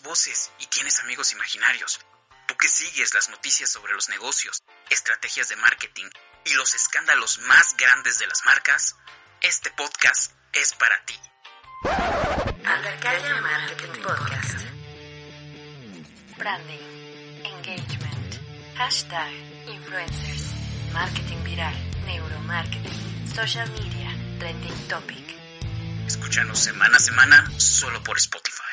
escuchas voces y tienes amigos imaginarios. Tú que sigues las noticias sobre los negocios, estrategias de marketing y los escándalos más grandes de las marcas. Este podcast es para ti. Andacaya Marketing Podcast. Branding, engagement, hashtag, influencers, marketing viral, neuromarketing, social media, trending topic. Escúchanos semana a semana solo por Spotify.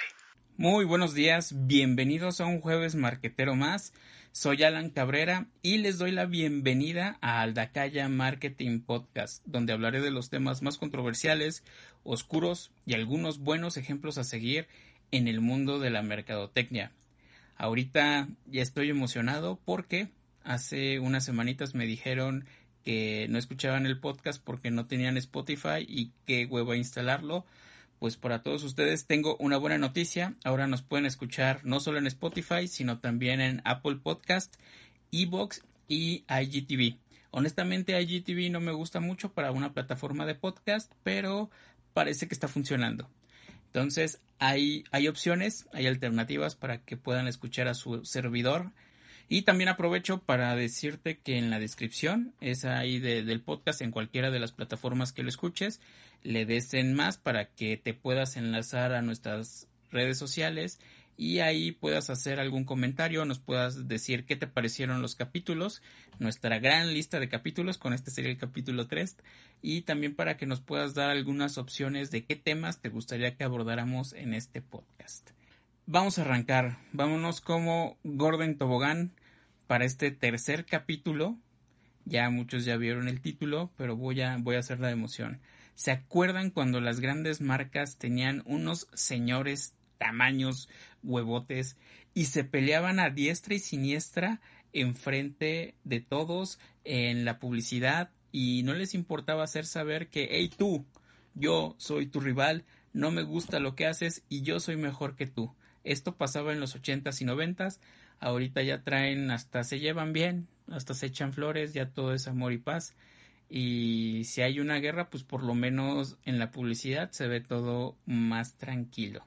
Muy buenos días, bienvenidos a un jueves marquetero más. Soy Alan Cabrera y les doy la bienvenida a Aldacaya Marketing Podcast, donde hablaré de los temas más controversiales, oscuros y algunos buenos ejemplos a seguir en el mundo de la mercadotecnia. Ahorita ya estoy emocionado porque hace unas semanitas me dijeron que no escuchaban el podcast porque no tenían Spotify y que huevo a instalarlo pues para todos ustedes tengo una buena noticia. Ahora nos pueden escuchar no solo en Spotify, sino también en Apple Podcast, Evox y IGTV. Honestamente, IGTV no me gusta mucho para una plataforma de podcast, pero parece que está funcionando. Entonces, hay, hay opciones, hay alternativas para que puedan escuchar a su servidor. Y también aprovecho para decirte que en la descripción es ahí del podcast, en cualquiera de las plataformas que lo escuches, le des en más para que te puedas enlazar a nuestras redes sociales y ahí puedas hacer algún comentario, nos puedas decir qué te parecieron los capítulos, nuestra gran lista de capítulos, con este sería el capítulo 3, y también para que nos puedas dar algunas opciones de qué temas te gustaría que abordáramos en este podcast. Vamos a arrancar, vámonos como Gordon Tobogán para este tercer capítulo. Ya muchos ya vieron el título, pero voy a, voy a hacer la emoción. ¿Se acuerdan cuando las grandes marcas tenían unos señores tamaños huevotes y se peleaban a diestra y siniestra enfrente de todos en la publicidad y no les importaba hacer saber que, hey tú, yo soy tu rival, no me gusta lo que haces y yo soy mejor que tú. Esto pasaba en los ochentas y noventas, ahorita ya traen hasta se llevan bien, hasta se echan flores, ya todo es amor y paz y si hay una guerra, pues por lo menos en la publicidad se ve todo más tranquilo.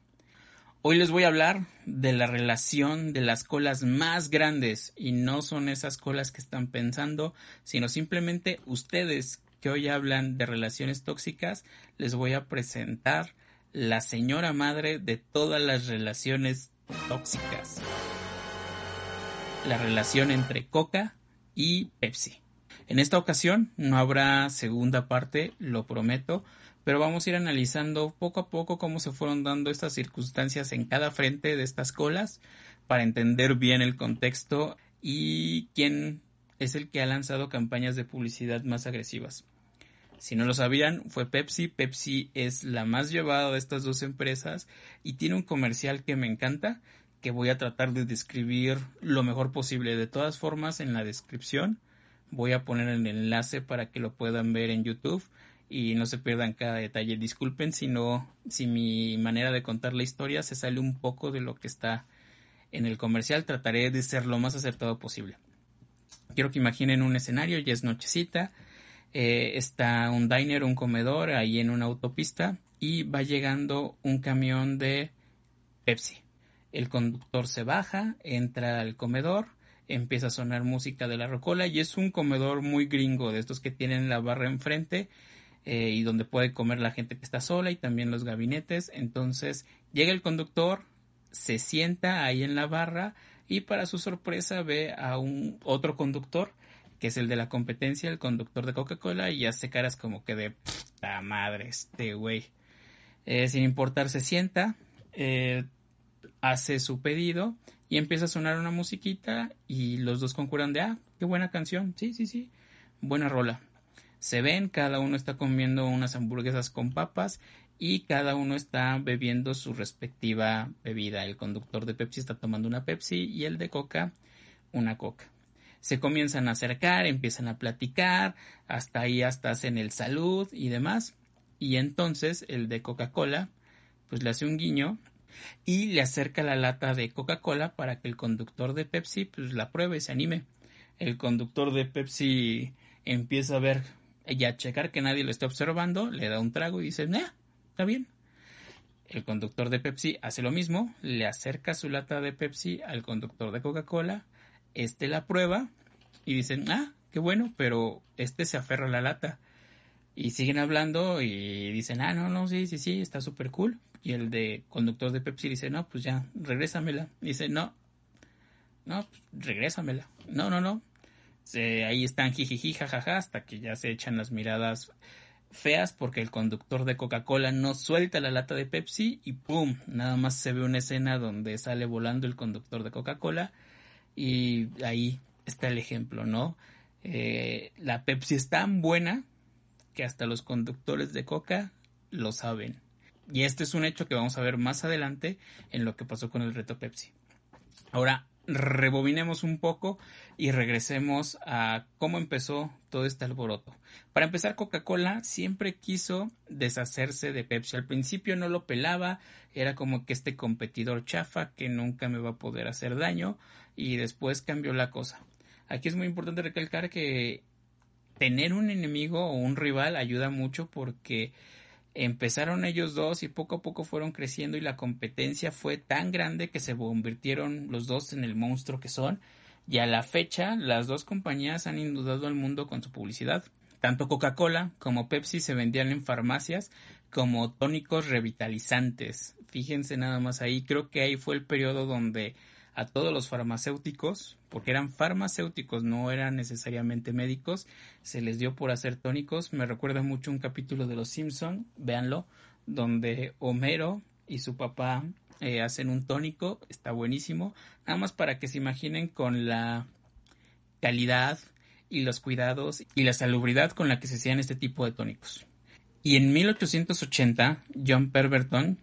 Hoy les voy a hablar de la relación de las colas más grandes y no son esas colas que están pensando, sino simplemente ustedes que hoy hablan de relaciones tóxicas, les voy a presentar la señora madre de todas las relaciones tóxicas. La relación entre Coca y Pepsi. En esta ocasión no habrá segunda parte, lo prometo, pero vamos a ir analizando poco a poco cómo se fueron dando estas circunstancias en cada frente de estas colas para entender bien el contexto y quién es el que ha lanzado campañas de publicidad más agresivas. Si no lo sabían, fue Pepsi. Pepsi es la más llevada de estas dos empresas y tiene un comercial que me encanta, que voy a tratar de describir lo mejor posible. De todas formas, en la descripción Voy a poner el enlace para que lo puedan ver en YouTube y no se pierdan cada detalle. Disculpen si no, si mi manera de contar la historia se sale un poco de lo que está en el comercial. Trataré de ser lo más acertado posible. Quiero que imaginen un escenario, ya es nochecita, eh, está un diner, un comedor ahí en una autopista y va llegando un camión de Pepsi. El conductor se baja, entra al comedor, empieza a sonar música de la rocola y es un comedor muy gringo, de estos que tienen la barra enfrente eh, y donde puede comer la gente que está sola y también los gabinetes. Entonces llega el conductor, se sienta ahí en la barra y para su sorpresa ve a un otro conductor que es el de la competencia, el conductor de Coca-Cola y hace caras como que de puta madre este güey. Eh, sin importar se sienta, eh, hace su pedido y empieza a sonar una musiquita y los dos concuran de, ah, qué buena canción, sí, sí, sí, buena rola. Se ven, cada uno está comiendo unas hamburguesas con papas y cada uno está bebiendo su respectiva bebida. El conductor de Pepsi está tomando una Pepsi y el de Coca una Coca. Se comienzan a acercar, empiezan a platicar, hasta ahí hasta hacen el salud y demás. Y entonces el de Coca-Cola pues le hace un guiño y le acerca la lata de Coca-Cola para que el conductor de Pepsi pues la pruebe y se anime. El conductor de Pepsi empieza a ver y a checar que nadie lo esté observando, le da un trago y dice, nah, está bien. El conductor de Pepsi hace lo mismo, le acerca su lata de Pepsi al conductor de Coca-Cola, este la prueba y dicen, ah, qué bueno, pero este se aferra a la lata. Y siguen hablando y dicen, ah, no, no, sí, sí, sí, está súper cool. Y el de conductor de Pepsi dice, no, pues ya, regrésamela. Dice, no, no, pues, regrésamela. No, no, no. ahí están jijiji, jajaja, hasta que ya se echan las miradas feas porque el conductor de Coca-Cola no suelta la lata de Pepsi y ¡pum! Nada más se ve una escena donde sale volando el conductor de Coca-Cola y ahí está el ejemplo, ¿no? Eh, la Pepsi es tan buena que hasta los conductores de Coca lo saben. Y este es un hecho que vamos a ver más adelante en lo que pasó con el reto Pepsi. Ahora, rebobinemos un poco y regresemos a cómo empezó todo este alboroto. Para empezar, Coca-Cola siempre quiso deshacerse de Pepsi. Al principio no lo pelaba, era como que este competidor chafa que nunca me va a poder hacer daño y después cambió la cosa. Aquí es muy importante recalcar que tener un enemigo o un rival ayuda mucho porque Empezaron ellos dos y poco a poco fueron creciendo y la competencia fue tan grande que se convirtieron los dos en el monstruo que son y a la fecha las dos compañías han inundado al mundo con su publicidad. Tanto Coca-Cola como Pepsi se vendían en farmacias como tónicos revitalizantes. Fíjense nada más ahí, creo que ahí fue el periodo donde a todos los farmacéuticos, porque eran farmacéuticos, no eran necesariamente médicos, se les dio por hacer tónicos. Me recuerda mucho un capítulo de Los Simpson, véanlo, donde Homero y su papá eh, hacen un tónico, está buenísimo, nada más para que se imaginen con la calidad y los cuidados y la salubridad con la que se hacían este tipo de tónicos. Y en 1880, John Perverton,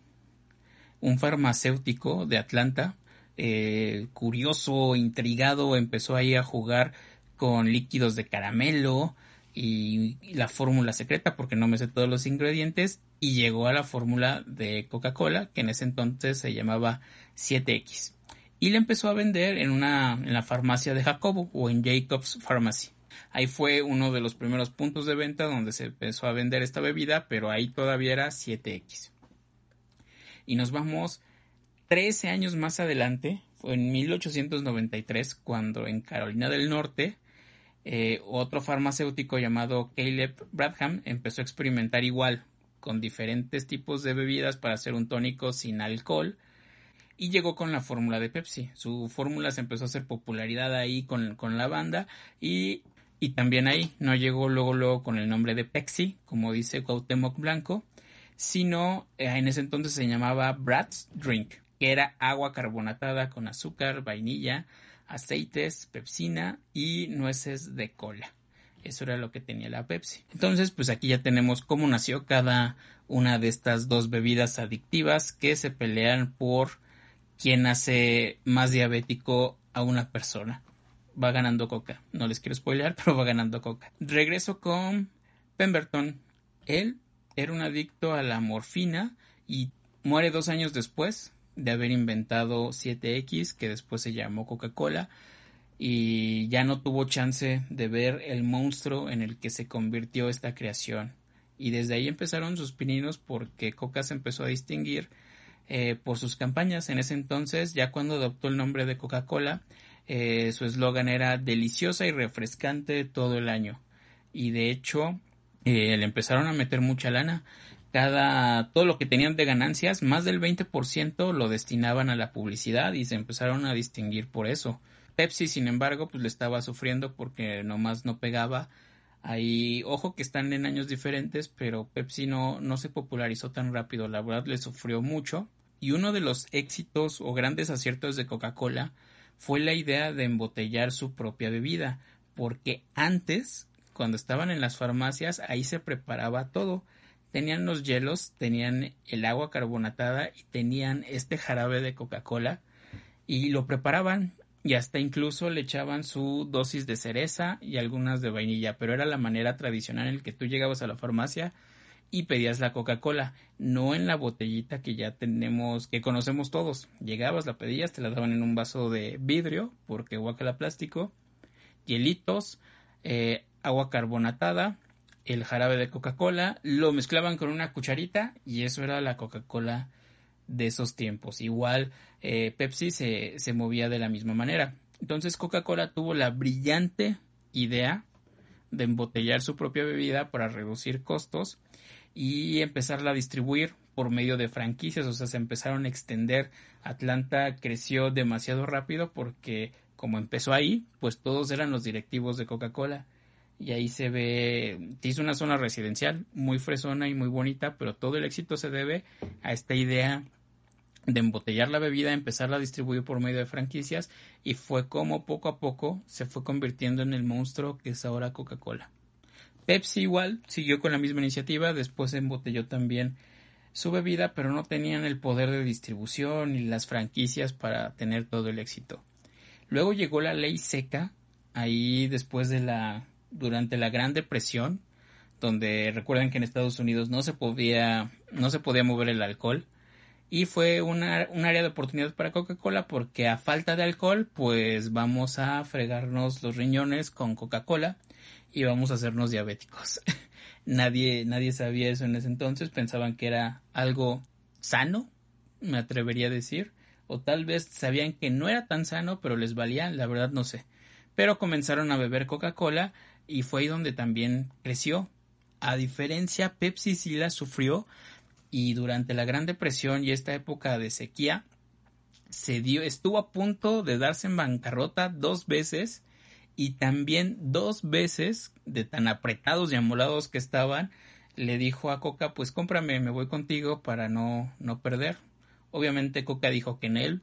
un farmacéutico de Atlanta, eh, curioso, intrigado, empezó ahí a jugar con líquidos de caramelo y la fórmula secreta porque no me sé todos los ingredientes y llegó a la fórmula de Coca-Cola que en ese entonces se llamaba 7X y le empezó a vender en una en la farmacia de Jacobo o en Jacobs Pharmacy. Ahí fue uno de los primeros puntos de venta donde se empezó a vender esta bebida, pero ahí todavía era 7X. Y nos vamos 13 años más adelante, fue en 1893, cuando en Carolina del Norte, eh, otro farmacéutico llamado Caleb Bradham empezó a experimentar igual con diferentes tipos de bebidas para hacer un tónico sin alcohol y llegó con la fórmula de Pepsi. Su fórmula se empezó a hacer popularidad ahí con, con la banda y, y, también ahí no llegó luego, luego con el nombre de Pepsi, como dice Cuauhtémoc Blanco, sino eh, en ese entonces se llamaba Brad's Drink que era agua carbonatada con azúcar, vainilla, aceites, pepsina y nueces de cola. Eso era lo que tenía la Pepsi. Entonces, pues aquí ya tenemos cómo nació cada una de estas dos bebidas adictivas que se pelean por quién hace más diabético a una persona. Va ganando Coca. No les quiero spoilear, pero va ganando Coca. Regreso con Pemberton. Él era un adicto a la morfina y muere dos años después de haber inventado 7X, que después se llamó Coca-Cola, y ya no tuvo chance de ver el monstruo en el que se convirtió esta creación. Y desde ahí empezaron sus pininos porque Coca se empezó a distinguir eh, por sus campañas. En ese entonces, ya cuando adoptó el nombre de Coca-Cola, eh, su eslogan era deliciosa y refrescante todo el año. Y de hecho, eh, le empezaron a meter mucha lana cada todo lo que tenían de ganancias, más del 20% lo destinaban a la publicidad y se empezaron a distinguir por eso. Pepsi, sin embargo, pues le estaba sufriendo porque nomás no pegaba. Ahí, ojo que están en años diferentes, pero Pepsi no, no se popularizó tan rápido, la verdad le sufrió mucho. Y uno de los éxitos o grandes aciertos de Coca-Cola fue la idea de embotellar su propia bebida, porque antes cuando estaban en las farmacias, ahí se preparaba todo. Tenían los hielos, tenían el agua carbonatada y tenían este jarabe de Coca-Cola y lo preparaban y hasta incluso le echaban su dosis de cereza y algunas de vainilla, pero era la manera tradicional en la que tú llegabas a la farmacia y pedías la Coca-Cola, no en la botellita que ya tenemos, que conocemos todos. Llegabas, la pedías, te la daban en un vaso de vidrio, porque guacala plástico, hielitos, eh, agua carbonatada, el jarabe de Coca-Cola, lo mezclaban con una cucharita y eso era la Coca-Cola de esos tiempos. Igual eh, Pepsi se, se movía de la misma manera. Entonces Coca-Cola tuvo la brillante idea de embotellar su propia bebida para reducir costos y empezarla a distribuir por medio de franquicias, o sea, se empezaron a extender. Atlanta creció demasiado rápido porque como empezó ahí, pues todos eran los directivos de Coca-Cola. Y ahí se ve, hizo una zona residencial muy fresona y muy bonita, pero todo el éxito se debe a esta idea de embotellar la bebida, empezarla a distribuir por medio de franquicias y fue como poco a poco se fue convirtiendo en el monstruo que es ahora Coca-Cola. Pepsi igual siguió con la misma iniciativa, después embotelló también su bebida, pero no tenían el poder de distribución ni las franquicias para tener todo el éxito. Luego llegó la ley seca, ahí después de la, durante la Gran Depresión, donde recuerden que en Estados Unidos no se podía, no se podía mover el alcohol, y fue una, un área de oportunidad para Coca-Cola porque a falta de alcohol pues vamos a fregarnos los riñones con Coca-Cola y vamos a hacernos diabéticos. nadie, nadie sabía eso en ese entonces, pensaban que era algo sano, me atrevería a decir, o tal vez sabían que no era tan sano, pero les valía, la verdad no sé. Pero comenzaron a beber Coca-Cola y fue ahí donde también creció. A diferencia, Pepsi sí la sufrió, y durante la Gran Depresión y esta época de sequía se dio, estuvo a punto de darse en bancarrota dos veces y también dos veces de tan apretados y amolados que estaban le dijo a Coca pues cómprame me voy contigo para no no perder obviamente Coca dijo que en él.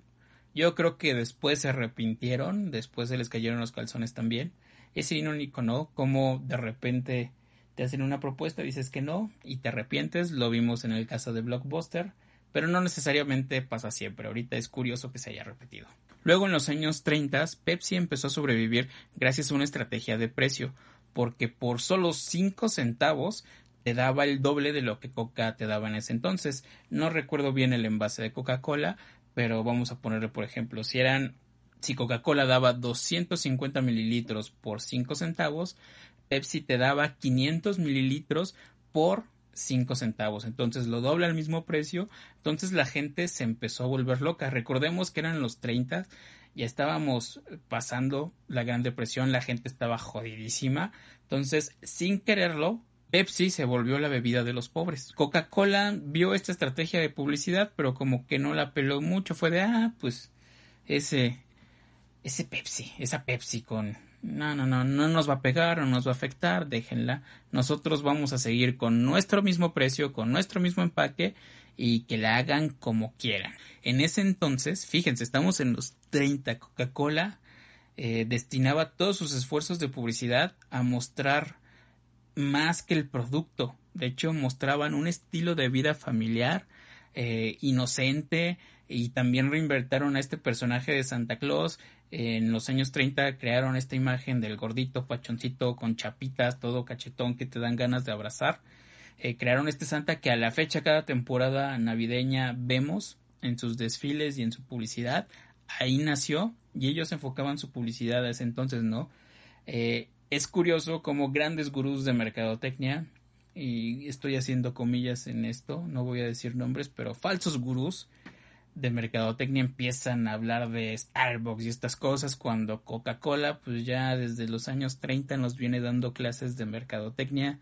Yo creo que después se arrepintieron después se les cayeron los calzones también es irónico no como de repente te hacen una propuesta, dices que no y te arrepientes, lo vimos en el caso de Blockbuster, pero no necesariamente pasa siempre, ahorita es curioso que se haya repetido. Luego en los años 30 Pepsi empezó a sobrevivir gracias a una estrategia de precio, porque por solo 5 centavos te daba el doble de lo que Coca te daba en ese entonces. No recuerdo bien el envase de Coca-Cola, pero vamos a ponerle por ejemplo, si eran si Coca-Cola daba 250 mililitros por 5 centavos, Pepsi te daba 500 mililitros por 5 centavos. Entonces lo doble al mismo precio. Entonces la gente se empezó a volver loca. Recordemos que eran los 30. Ya estábamos pasando la Gran Depresión. La gente estaba jodidísima. Entonces, sin quererlo, Pepsi se volvió la bebida de los pobres. Coca-Cola vio esta estrategia de publicidad, pero como que no la peló mucho. Fue de, ah, pues ese, ese Pepsi, esa Pepsi con no, no, no, no nos va a pegar, no nos va a afectar, déjenla. Nosotros vamos a seguir con nuestro mismo precio, con nuestro mismo empaque y que la hagan como quieran. En ese entonces, fíjense, estamos en los 30. Coca-Cola eh, destinaba todos sus esfuerzos de publicidad a mostrar más que el producto. De hecho, mostraban un estilo de vida familiar, eh, inocente, y también reinvertaron a este personaje de Santa Claus en los años 30 crearon esta imagen del gordito pachoncito con chapitas, todo cachetón que te dan ganas de abrazar. Eh, crearon este Santa que a la fecha cada temporada navideña vemos en sus desfiles y en su publicidad. Ahí nació y ellos enfocaban su publicidad a ese entonces, ¿no? Eh, es curioso como grandes gurús de mercadotecnia, y estoy haciendo comillas en esto, no voy a decir nombres, pero falsos gurús, de mercadotecnia empiezan a hablar de Starbucks y estas cosas cuando Coca-Cola pues ya desde los años 30 nos viene dando clases de mercadotecnia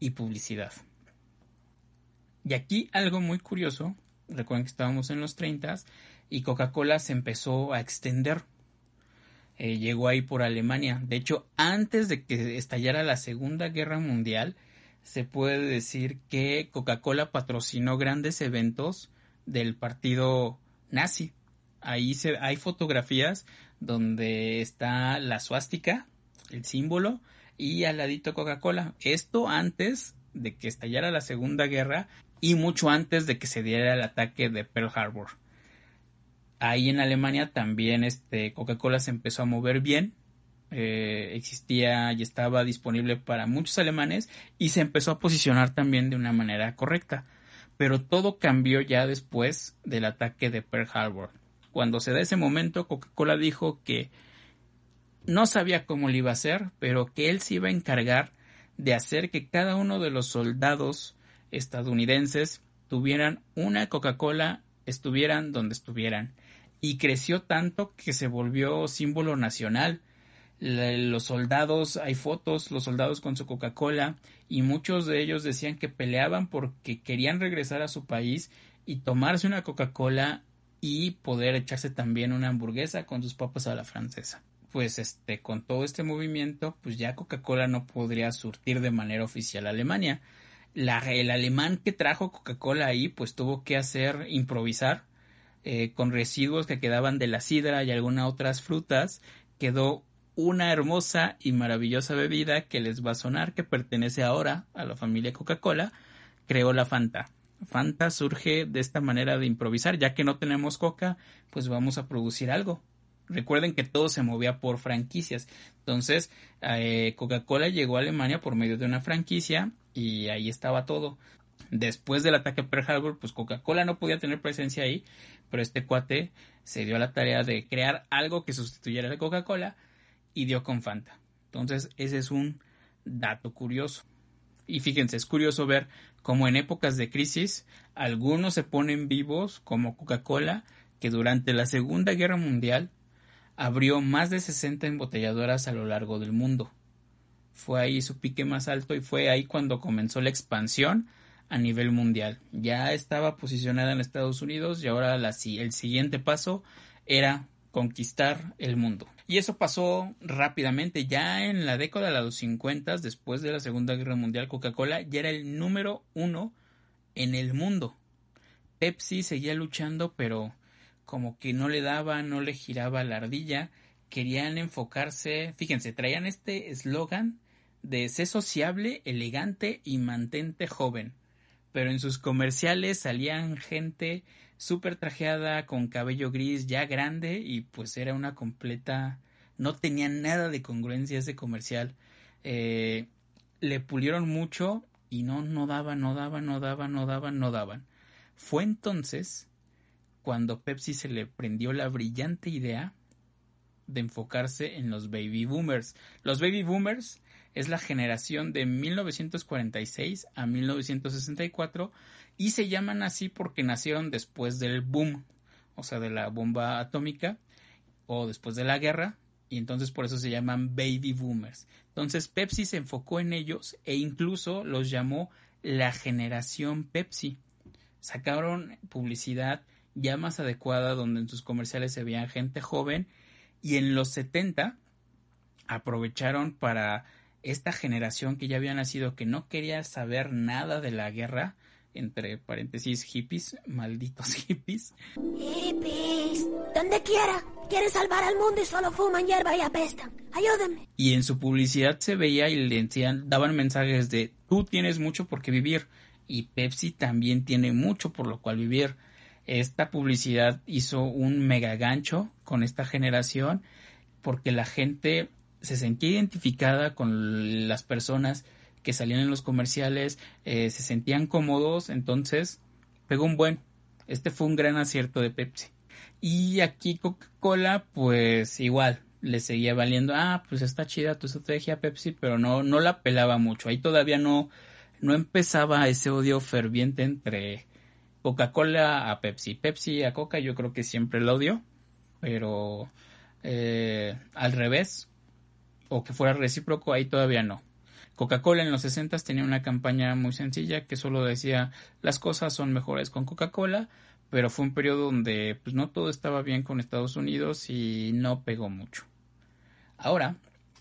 y publicidad. Y aquí algo muy curioso, recuerden que estábamos en los 30 y Coca-Cola se empezó a extender. Eh, llegó ahí por Alemania. De hecho, antes de que estallara la Segunda Guerra Mundial, se puede decir que Coca-Cola patrocinó grandes eventos del partido nazi. Ahí se, hay fotografías donde está la suástica, el símbolo, y al ladito Coca-Cola. Esto antes de que estallara la Segunda Guerra y mucho antes de que se diera el ataque de Pearl Harbor. Ahí en Alemania también este Coca-Cola se empezó a mover bien. Eh, existía y estaba disponible para muchos alemanes y se empezó a posicionar también de una manera correcta. Pero todo cambió ya después del ataque de Pearl Harbor. Cuando se da ese momento, Coca-Cola dijo que no sabía cómo lo iba a hacer, pero que él se iba a encargar de hacer que cada uno de los soldados estadounidenses tuvieran una Coca-Cola, estuvieran donde estuvieran. Y creció tanto que se volvió símbolo nacional. Los soldados, hay fotos, los soldados con su Coca-Cola, y muchos de ellos decían que peleaban porque querían regresar a su país y tomarse una Coca-Cola y poder echarse también una hamburguesa con sus papas a la francesa pues este, con todo este movimiento, pues ya Coca-Cola no podría surtir de manera oficial a Alemania. El alemán que trajo Coca-Cola ahí, pues tuvo que hacer improvisar eh, con residuos que quedaban de la sidra y algunas otras frutas, quedó una hermosa y maravillosa bebida que les va a sonar, que pertenece ahora a la familia Coca-Cola, creó la Fanta. Fanta surge de esta manera de improvisar, ya que no tenemos coca, pues vamos a producir algo. Recuerden que todo se movía por franquicias. Entonces, eh, Coca-Cola llegó a Alemania por medio de una franquicia y ahí estaba todo. Después del ataque a Pearl Harbor, pues Coca-Cola no podía tener presencia ahí, pero este cuate se dio a la tarea de crear algo que sustituyera a Coca-Cola y dio con Fanta. Entonces, ese es un dato curioso. Y fíjense, es curioso ver cómo en épocas de crisis algunos se ponen vivos, como Coca-Cola, que durante la Segunda Guerra Mundial abrió más de 60 embotelladoras a lo largo del mundo. Fue ahí su pique más alto y fue ahí cuando comenzó la expansión a nivel mundial. Ya estaba posicionada en Estados Unidos y ahora el siguiente paso era conquistar el mundo. Y eso pasó rápidamente. Ya en la década de los 50, después de la Segunda Guerra Mundial, Coca-Cola ya era el número uno en el mundo. Pepsi seguía luchando, pero como que no le daba, no le giraba la ardilla, querían enfocarse, fíjense, traían este eslogan de ser sociable, elegante y mantente joven. Pero en sus comerciales salían gente súper trajeada, con cabello gris, ya grande, y pues era una completa. No tenía nada de congruencia ese comercial. Eh, le pulieron mucho y no, no daban, no daban, no daban, no daban, no daban. Fue entonces cuando Pepsi se le prendió la brillante idea de enfocarse en los baby boomers. Los baby boomers es la generación de 1946 a 1964 y se llaman así porque nacieron después del boom, o sea, de la bomba atómica o después de la guerra y entonces por eso se llaman baby boomers. Entonces Pepsi se enfocó en ellos e incluso los llamó la generación Pepsi. Sacaron publicidad ya más adecuada donde en sus comerciales se veía gente joven y en los 70 aprovecharon para esta generación que ya había nacido que no quería saber nada de la guerra entre paréntesis hippies, malditos hippies. Hippies, donde quiera, quieren salvar al mundo y solo fuman hierba y apestan. Ayúdenme. Y en su publicidad se veía y le decían, daban mensajes de tú tienes mucho por qué vivir y Pepsi también tiene mucho por lo cual vivir esta publicidad hizo un mega gancho con esta generación porque la gente se sentía identificada con las personas que salían en los comerciales, eh, se sentían cómodos, entonces pegó un buen. Este fue un gran acierto de Pepsi. Y aquí Coca-Cola, pues igual, le seguía valiendo, ah, pues está chida tu estrategia Pepsi, pero no, no la pelaba mucho. Ahí todavía no, no empezaba ese odio ferviente entre Coca-Cola a Pepsi. Pepsi a Coca yo creo que siempre lo odio, pero eh, al revés, o que fuera recíproco, ahí todavía no. Coca-Cola en los 60 tenía una campaña muy sencilla que solo decía las cosas son mejores con Coca-Cola, pero fue un periodo donde pues no todo estaba bien con Estados Unidos y no pegó mucho. Ahora,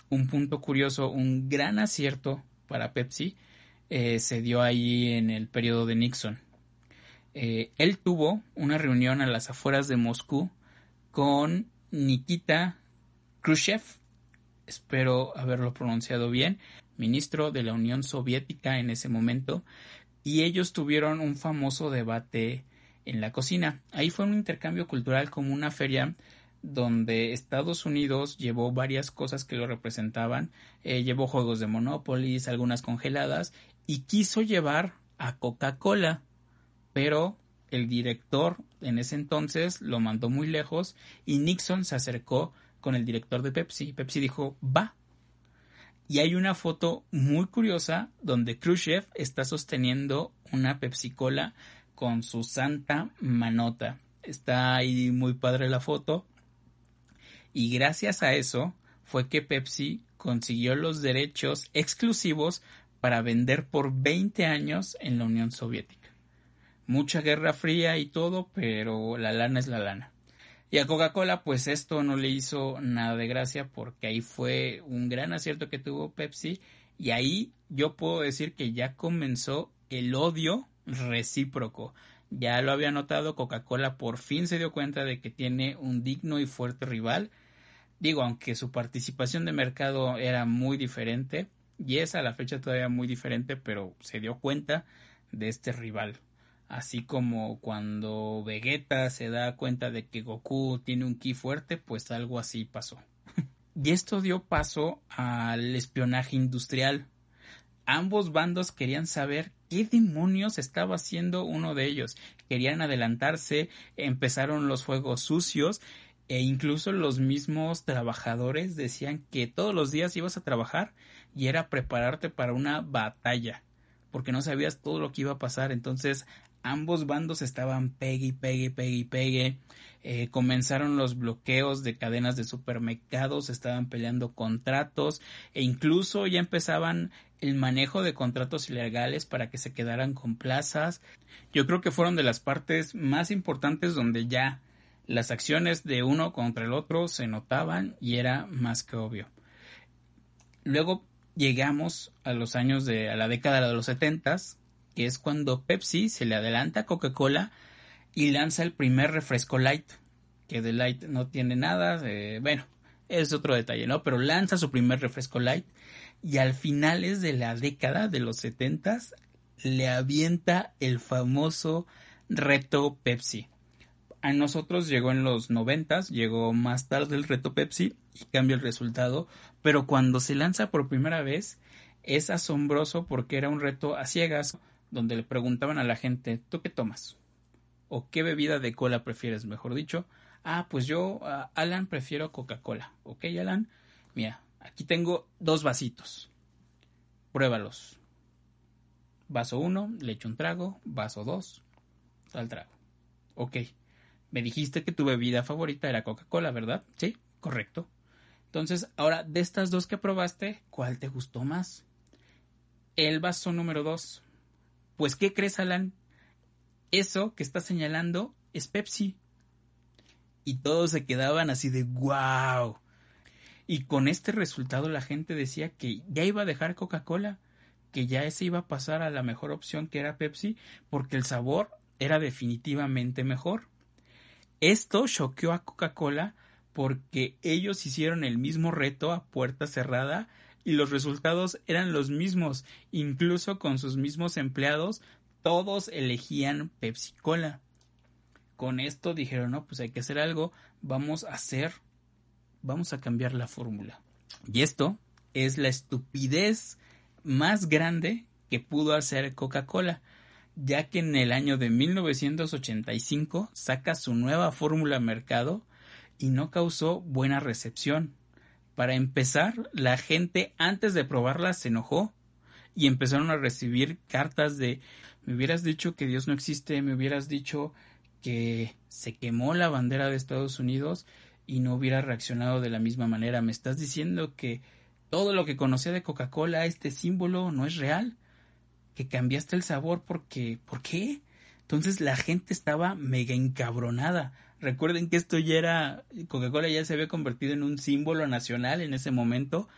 un punto curioso, un gran acierto para Pepsi eh, se dio ahí en el periodo de Nixon. Eh, él tuvo una reunión a las afueras de Moscú con Nikita Khrushchev espero haberlo pronunciado bien, ministro de la Unión Soviética en ese momento, y ellos tuvieron un famoso debate en la cocina. Ahí fue un intercambio cultural como una feria donde Estados Unidos llevó varias cosas que lo representaban, eh, llevó juegos de Monopoly, algunas congeladas, y quiso llevar a Coca-Cola, pero el director en ese entonces lo mandó muy lejos y Nixon se acercó con el director de Pepsi. Pepsi dijo, va. Y hay una foto muy curiosa donde Khrushchev está sosteniendo una Pepsi Cola con su santa manota. Está ahí muy padre la foto. Y gracias a eso fue que Pepsi consiguió los derechos exclusivos para vender por 20 años en la Unión Soviética. Mucha guerra fría y todo, pero la lana es la lana. Y a Coca-Cola, pues esto no le hizo nada de gracia porque ahí fue un gran acierto que tuvo Pepsi y ahí yo puedo decir que ya comenzó el odio recíproco. Ya lo había notado, Coca-Cola por fin se dio cuenta de que tiene un digno y fuerte rival. Digo, aunque su participación de mercado era muy diferente, y es a la fecha todavía muy diferente, pero se dio cuenta de este rival. Así como cuando Vegeta se da cuenta de que Goku tiene un ki fuerte, pues algo así pasó. y esto dio paso al espionaje industrial. Ambos bandos querían saber qué demonios estaba haciendo uno de ellos. Querían adelantarse, empezaron los juegos sucios e incluso los mismos trabajadores decían que todos los días ibas a trabajar y era prepararte para una batalla porque no sabías todo lo que iba a pasar entonces ambos bandos estaban pegue pegue, pegue pegue. Eh, comenzaron los bloqueos de cadenas de supermercados, estaban peleando contratos e incluso ya empezaban el manejo de contratos ilegales para que se quedaran con plazas. Yo creo que fueron de las partes más importantes donde ya las acciones de uno contra el otro se notaban y era más que obvio. Luego llegamos a los años de a la década de los setentas es cuando Pepsi se le adelanta a Coca-Cola y lanza el primer refresco light, que de light no tiene nada, bueno, es otro detalle, ¿no? Pero lanza su primer refresco light y al finales de la década de los setentas le avienta el famoso reto Pepsi. A nosotros llegó en los noventas, llegó más tarde el reto Pepsi y cambia el resultado, pero cuando se lanza por primera vez es asombroso porque era un reto a ciegas donde le preguntaban a la gente, ¿tú qué tomas? ¿O qué bebida de cola prefieres, mejor dicho? Ah, pues yo, Alan, prefiero Coca-Cola. Ok, Alan, mira, aquí tengo dos vasitos. Pruébalos. Vaso uno, le echo un trago. Vaso dos, tal trago. Ok. Me dijiste que tu bebida favorita era Coca-Cola, ¿verdad? Sí, correcto. Entonces, ahora, de estas dos que probaste, ¿cuál te gustó más? El vaso número dos. Pues, ¿qué crees, Alan? Eso que está señalando es Pepsi. Y todos se quedaban así de wow. Y con este resultado la gente decía que ya iba a dejar Coca-Cola, que ya ese iba a pasar a la mejor opción que era Pepsi, porque el sabor era definitivamente mejor. Esto choqueó a Coca-Cola porque ellos hicieron el mismo reto a puerta cerrada y los resultados eran los mismos, incluso con sus mismos empleados, todos elegían Pepsi Cola. Con esto dijeron, no, pues hay que hacer algo, vamos a hacer, vamos a cambiar la fórmula. Y esto es la estupidez más grande que pudo hacer Coca-Cola, ya que en el año de 1985 saca su nueva fórmula al mercado y no causó buena recepción. Para empezar, la gente antes de probarla se enojó y empezaron a recibir cartas de me hubieras dicho que Dios no existe, me hubieras dicho que se quemó la bandera de Estados Unidos y no hubiera reaccionado de la misma manera. Me estás diciendo que todo lo que conocía de Coca-Cola, este símbolo, no es real, que cambiaste el sabor porque ¿por qué? Entonces la gente estaba mega encabronada. Recuerden que esto ya era, Coca-Cola ya se había convertido en un símbolo nacional en ese momento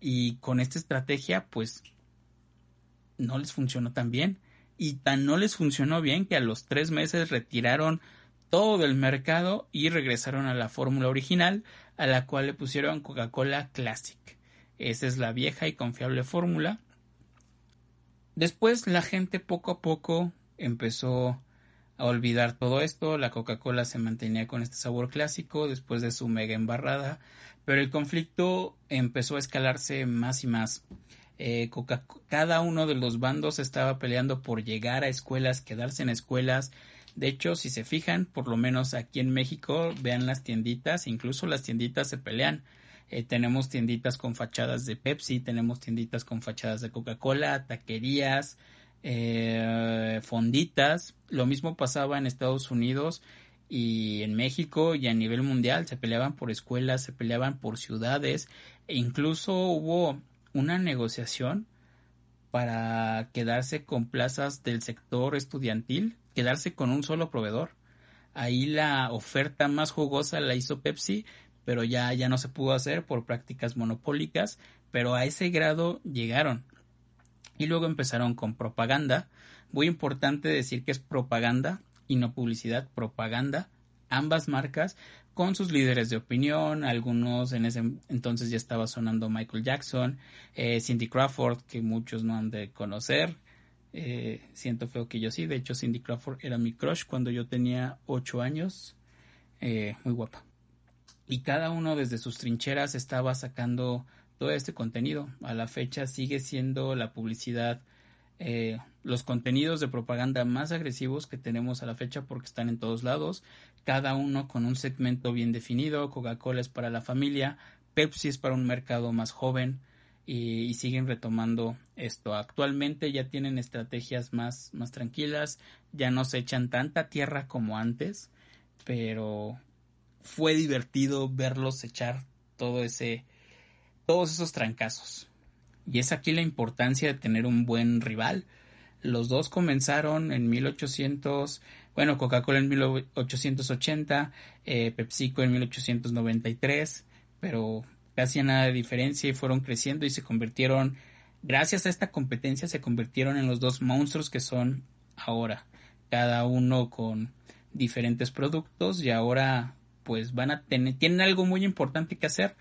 y con esta estrategia pues no les funcionó tan bien y tan no les funcionó bien que a los tres meses retiraron todo del mercado y regresaron a la fórmula original, a la cual le pusieron Coca-Cola Classic. Esa es la vieja y confiable fórmula. Después la gente poco a poco empezó a olvidar todo esto, la Coca-Cola se mantenía con este sabor clásico después de su mega embarrada, pero el conflicto empezó a escalarse más y más. Eh, cada uno de los bandos estaba peleando por llegar a escuelas, quedarse en escuelas. De hecho, si se fijan, por lo menos aquí en México, vean las tienditas, incluso las tienditas se pelean. Eh, tenemos tienditas con fachadas de Pepsi, tenemos tienditas con fachadas de Coca-Cola, taquerías, eh, fonditas. Lo mismo pasaba en Estados Unidos y en México y a nivel mundial. Se peleaban por escuelas, se peleaban por ciudades e incluso hubo una negociación para quedarse con plazas del sector estudiantil, quedarse con un solo proveedor. Ahí la oferta más jugosa la hizo Pepsi, pero ya, ya no se pudo hacer por prácticas monopólicas, pero a ese grado llegaron. Y luego empezaron con propaganda. Muy importante decir que es propaganda y no publicidad, propaganda. Ambas marcas con sus líderes de opinión, algunos en ese entonces ya estaba sonando Michael Jackson, eh, Cindy Crawford, que muchos no han de conocer. Eh, siento feo que yo sí, de hecho Cindy Crawford era mi crush cuando yo tenía 8 años, eh, muy guapa. Y cada uno desde sus trincheras estaba sacando todo este contenido. A la fecha sigue siendo la publicidad, eh, los contenidos de propaganda más agresivos que tenemos a la fecha porque están en todos lados, cada uno con un segmento bien definido. Coca-Cola es para la familia, Pepsi es para un mercado más joven y, siguen retomando esto. Actualmente ya tienen estrategias más, más tranquilas, ya no se echan tanta tierra como antes, pero fue divertido verlos echar todo ese todos esos trancazos. Y es aquí la importancia de tener un buen rival. Los dos comenzaron en 1800, bueno, Coca-Cola en 1880, eh, PepsiCo en 1893, pero casi nada de diferencia y fueron creciendo y se convirtieron, gracias a esta competencia, se convirtieron en los dos monstruos que son ahora, cada uno con diferentes productos y ahora pues van a tener, tienen algo muy importante que hacer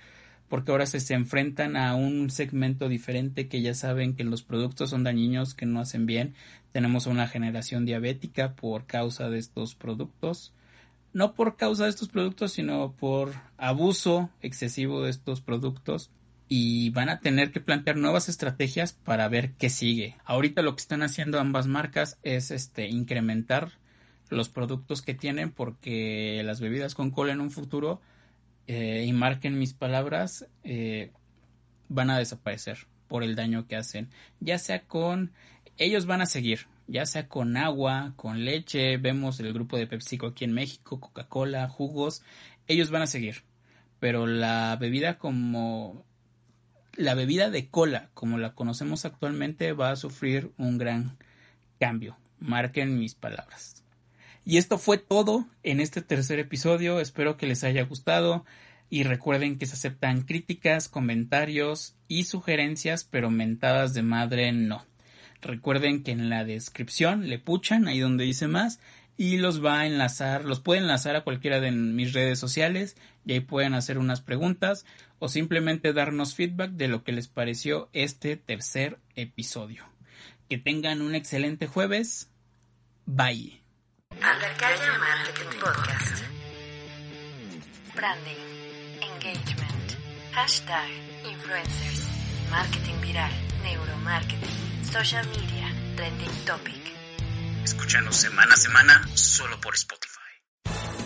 porque ahora se, enfrentan a un segmento diferente que ya saben que los productos son dañinos, que no hacen bien. Tenemos una generación diabética por causa de estos productos. No por causa de estos productos, sino por abuso excesivo de estos productos. Y van a tener que plantear nuevas estrategias para ver qué sigue. Ahorita lo que están haciendo ambas marcas es este incrementar los productos que tienen porque las bebidas con cola en un futuro eh, y marquen mis palabras, eh, van a desaparecer por el daño que hacen. Ya sea con, ellos van a seguir, ya sea con agua, con leche, vemos el grupo de PepsiCo aquí en México, Coca-Cola, jugos, ellos van a seguir. Pero la bebida como la bebida de cola, como la conocemos actualmente, va a sufrir un gran cambio. Marquen mis palabras. Y esto fue todo en este tercer episodio. Espero que les haya gustado. Y recuerden que se aceptan críticas, comentarios y sugerencias, pero mentadas de madre no. Recuerden que en la descripción le puchan ahí donde dice más y los va a enlazar, los puede enlazar a cualquiera de mis redes sociales y ahí pueden hacer unas preguntas o simplemente darnos feedback de lo que les pareció este tercer episodio. Que tengan un excelente jueves. Bye. Marketing Podcast. Branding, engagement, hashtag, influencers, marketing viral, neuromarketing, social media, trending topic. Escúchanos semana a semana solo por Spotify.